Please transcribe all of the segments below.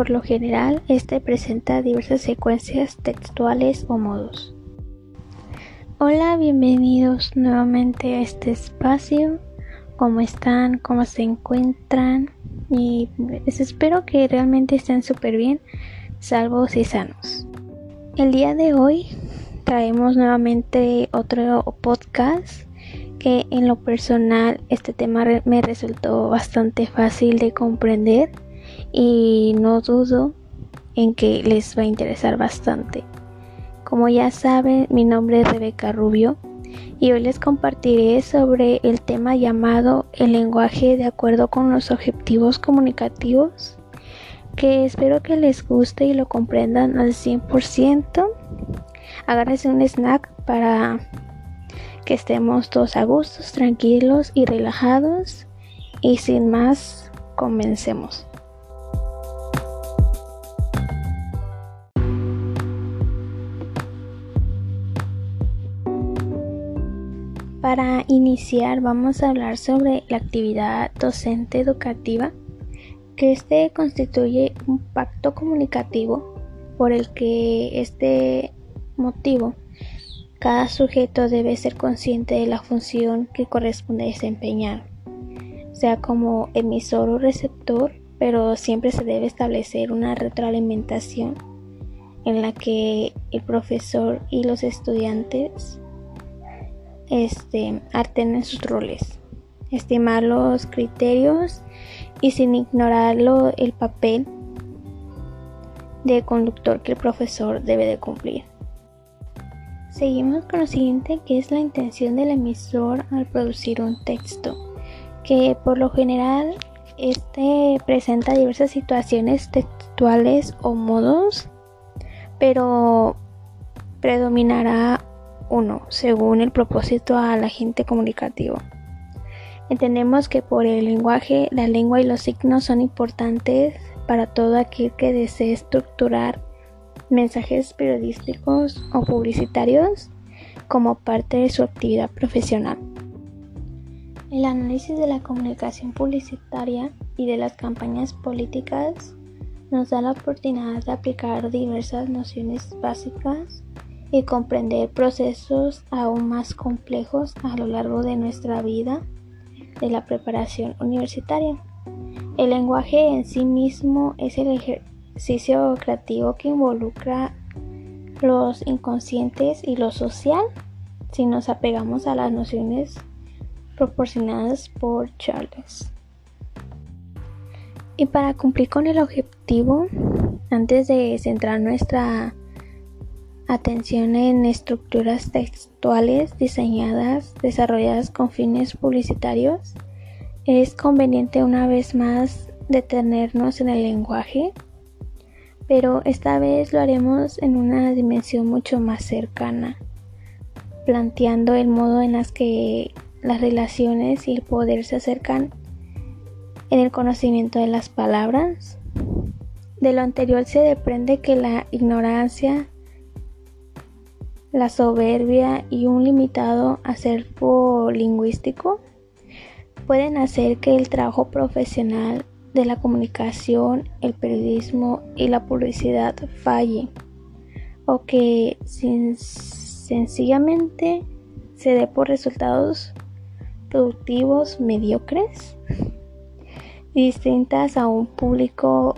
Por lo general, este presenta diversas secuencias textuales o modos. Hola, bienvenidos nuevamente a este espacio. ¿Cómo están? ¿Cómo se encuentran? Y pues espero que realmente estén súper bien, salvos y sanos. El día de hoy traemos nuevamente otro podcast que en lo personal este tema me resultó bastante fácil de comprender y no dudo en que les va a interesar bastante. Como ya saben, mi nombre es Rebeca Rubio y hoy les compartiré sobre el tema llamado el lenguaje de acuerdo con los objetivos comunicativos, que espero que les guste y lo comprendan al 100%. Agárrense un snack para que estemos todos a gustos, tranquilos y relajados. Y sin más, comencemos. Para iniciar vamos a hablar sobre la actividad docente educativa, que este constituye un pacto comunicativo por el que este motivo cada sujeto debe ser consciente de la función que corresponde desempeñar, sea como emisor o receptor, pero siempre se debe establecer una retroalimentación en la que el profesor y los estudiantes este, en sus roles, estimar los criterios y sin ignorarlo el papel de conductor que el profesor debe de cumplir. Seguimos con lo siguiente que es la intención del emisor al producir un texto, que por lo general este presenta diversas situaciones textuales o modos, pero predominará uno según el propósito al agente comunicativo. Entendemos que por el lenguaje, la lengua y los signos son importantes para todo aquel que desee estructurar mensajes periodísticos o publicitarios como parte de su actividad profesional. El análisis de la comunicación publicitaria y de las campañas políticas nos da la oportunidad de aplicar diversas nociones básicas y comprender procesos aún más complejos a lo largo de nuestra vida de la preparación universitaria. El lenguaje en sí mismo es el ejercicio creativo que involucra los inconscientes y lo social si nos apegamos a las nociones proporcionadas por Charles. Y para cumplir con el objetivo, antes de centrar nuestra atención en estructuras textuales diseñadas, desarrolladas con fines publicitarios, es conveniente una vez más detenernos en el lenguaje, pero esta vez lo haremos en una dimensión mucho más cercana, planteando el modo en las que las relaciones y el poder se acercan en el conocimiento de las palabras. De lo anterior se deprende que la ignorancia la soberbia y un limitado acervo lingüístico pueden hacer que el trabajo profesional de la comunicación, el periodismo y la publicidad falle o que sencillamente se dé por resultados productivos mediocres distintas a un público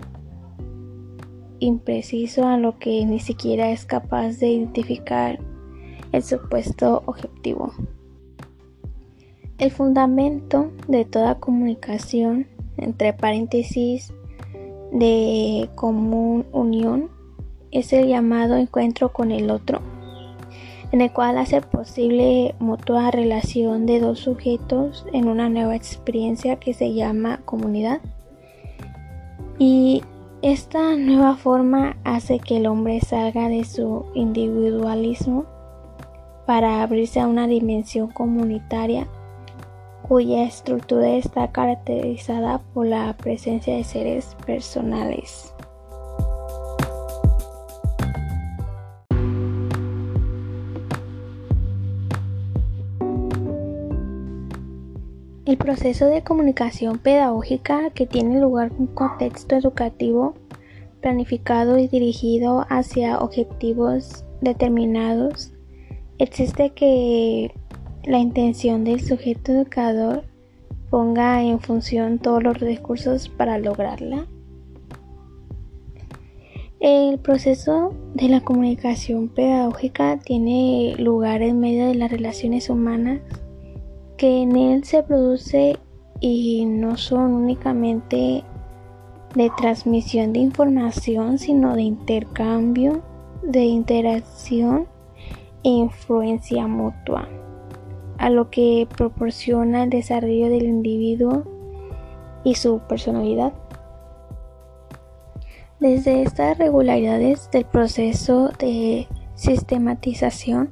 impreciso a lo que ni siquiera es capaz de identificar el supuesto objetivo. El fundamento de toda comunicación, entre paréntesis, de común unión, es el llamado encuentro con el otro, en el cual hace posible mutua relación de dos sujetos en una nueva experiencia que se llama comunidad. Y esta nueva forma hace que el hombre salga de su individualismo para abrirse a una dimensión comunitaria cuya estructura está caracterizada por la presencia de seres personales. El proceso de comunicación pedagógica que tiene lugar en un contexto educativo planificado y dirigido hacia objetivos determinados, existe que la intención del sujeto educador ponga en función todos los recursos para lograrla. El proceso de la comunicación pedagógica tiene lugar en medio de las relaciones humanas que en él se produce y no son únicamente de transmisión de información, sino de intercambio, de interacción e influencia mutua, a lo que proporciona el desarrollo del individuo y su personalidad. Desde estas regularidades del proceso de sistematización,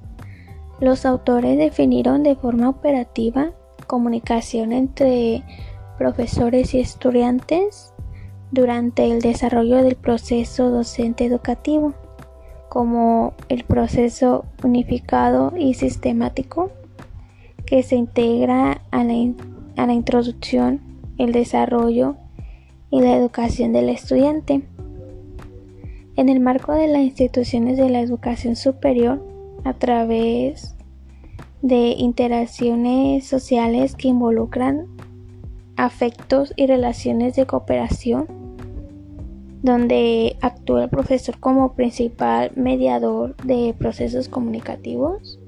los autores definieron de forma operativa comunicación entre profesores y estudiantes durante el desarrollo del proceso docente educativo, como el proceso unificado y sistemático que se integra a la, introducción, el desarrollo y la educación del estudiante. En el marco de las instituciones de la educación superior, a través de interacciones sociales que involucran afectos y relaciones de cooperación, donde actúa el profesor como principal mediador de procesos comunicativos.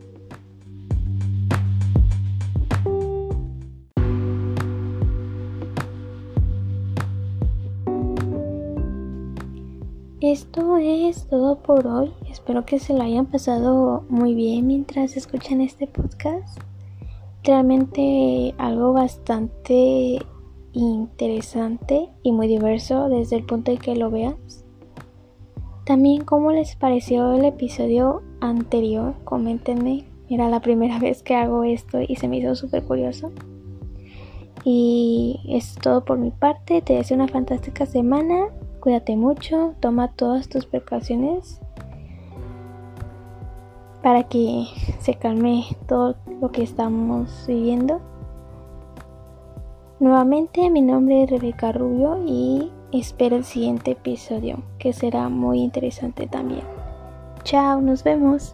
Esto es todo por hoy. Espero que se lo hayan pasado muy bien mientras escuchan este podcast. Realmente algo bastante interesante y muy diverso desde el punto de que lo veas. También cómo les pareció el episodio anterior, coméntenme. Era la primera vez que hago esto y se me hizo súper curioso. Y es todo por mi parte. Te deseo una fantástica semana. Cuídate mucho, toma todas tus precauciones para que se calme todo lo que estamos viviendo. Nuevamente mi nombre es Rebeca Rubio y espero el siguiente episodio que será muy interesante también. Chao, nos vemos.